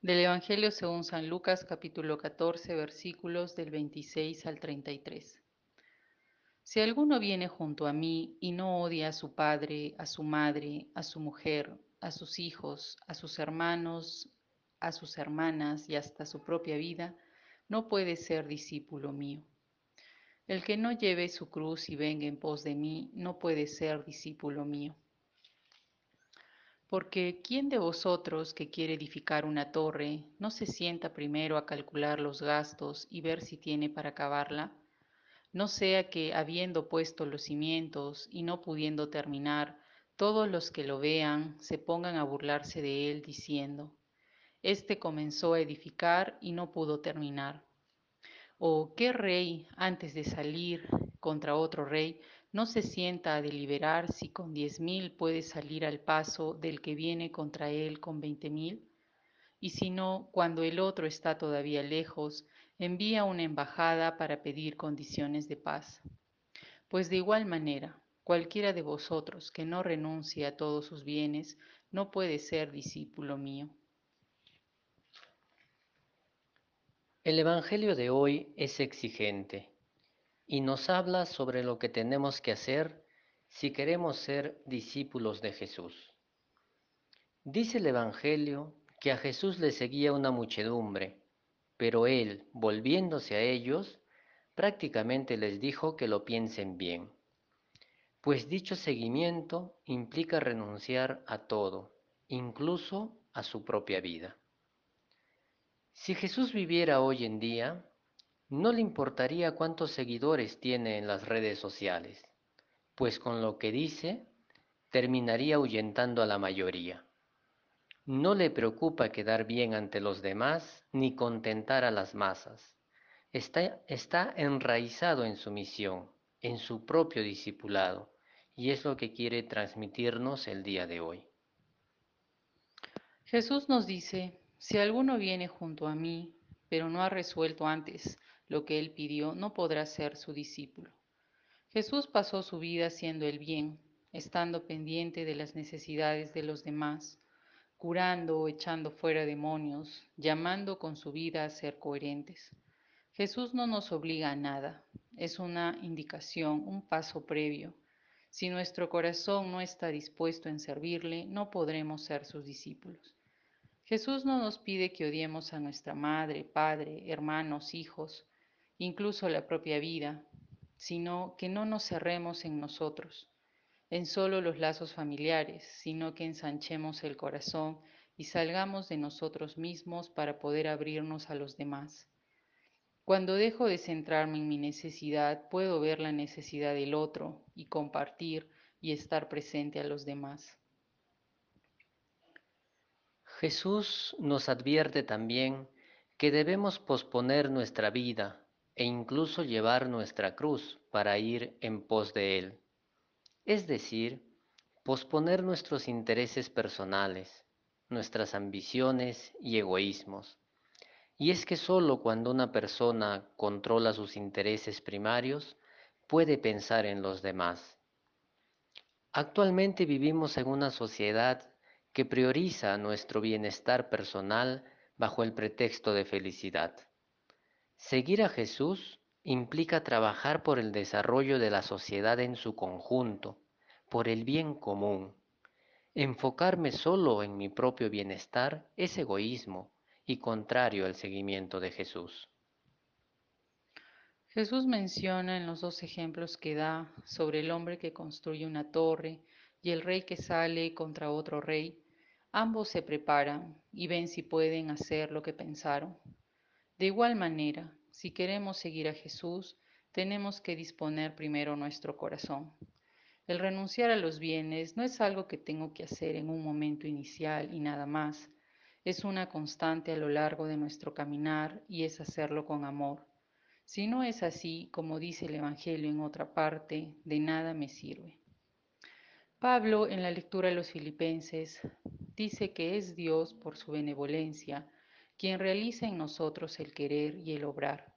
Del Evangelio según San Lucas capítulo 14 versículos del 26 al 33. Si alguno viene junto a mí y no odia a su padre, a su madre, a su mujer, a sus hijos, a sus hermanos, a sus hermanas y hasta su propia vida, no puede ser discípulo mío. El que no lleve su cruz y venga en pos de mí, no puede ser discípulo mío. Porque ¿quién de vosotros que quiere edificar una torre no se sienta primero a calcular los gastos y ver si tiene para acabarla? No sea que, habiendo puesto los cimientos y no pudiendo terminar, todos los que lo vean se pongan a burlarse de él diciendo, Este comenzó a edificar y no pudo terminar. ¿O qué rey, antes de salir contra otro rey, no se sienta a deliberar si con diez mil puede salir al paso del que viene contra él con veinte mil? Y si no, cuando el otro está todavía lejos, envía una embajada para pedir condiciones de paz. Pues de igual manera, cualquiera de vosotros que no renuncie a todos sus bienes, no puede ser discípulo mío. El Evangelio de hoy es exigente y nos habla sobre lo que tenemos que hacer si queremos ser discípulos de Jesús. Dice el Evangelio que a Jesús le seguía una muchedumbre, pero él, volviéndose a ellos, prácticamente les dijo que lo piensen bien, pues dicho seguimiento implica renunciar a todo, incluso a su propia vida. Si Jesús viviera hoy en día, no le importaría cuántos seguidores tiene en las redes sociales, pues con lo que dice terminaría ahuyentando a la mayoría. No le preocupa quedar bien ante los demás ni contentar a las masas. Está, está enraizado en su misión, en su propio discipulado, y es lo que quiere transmitirnos el día de hoy. Jesús nos dice, si alguno viene junto a mí, pero no ha resuelto antes lo que él pidió, no podrá ser su discípulo. Jesús pasó su vida haciendo el bien, estando pendiente de las necesidades de los demás, curando o echando fuera demonios, llamando con su vida a ser coherentes. Jesús no nos obliga a nada, es una indicación, un paso previo. Si nuestro corazón no está dispuesto en servirle, no podremos ser sus discípulos. Jesús no nos pide que odiemos a nuestra madre, padre, hermanos, hijos, incluso la propia vida, sino que no nos cerremos en nosotros, en solo los lazos familiares, sino que ensanchemos el corazón y salgamos de nosotros mismos para poder abrirnos a los demás. Cuando dejo de centrarme en mi necesidad, puedo ver la necesidad del otro y compartir y estar presente a los demás. Jesús nos advierte también que debemos posponer nuestra vida e incluso llevar nuestra cruz para ir en pos de Él. Es decir, posponer nuestros intereses personales, nuestras ambiciones y egoísmos. Y es que sólo cuando una persona controla sus intereses primarios puede pensar en los demás. Actualmente vivimos en una sociedad que prioriza nuestro bienestar personal bajo el pretexto de felicidad. Seguir a Jesús implica trabajar por el desarrollo de la sociedad en su conjunto, por el bien común. Enfocarme solo en mi propio bienestar es egoísmo y contrario al seguimiento de Jesús. Jesús menciona en los dos ejemplos que da sobre el hombre que construye una torre y el rey que sale contra otro rey, ambos se preparan y ven si pueden hacer lo que pensaron. De igual manera, si queremos seguir a Jesús, tenemos que disponer primero nuestro corazón. El renunciar a los bienes no es algo que tengo que hacer en un momento inicial y nada más. Es una constante a lo largo de nuestro caminar y es hacerlo con amor. Si no es así, como dice el Evangelio en otra parte, de nada me sirve. Pablo, en la lectura de los filipenses, dice que es Dios, por su benevolencia, quien realiza en nosotros el querer y el obrar.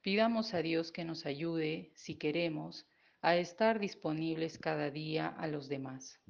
Pidamos a Dios que nos ayude, si queremos, a estar disponibles cada día a los demás.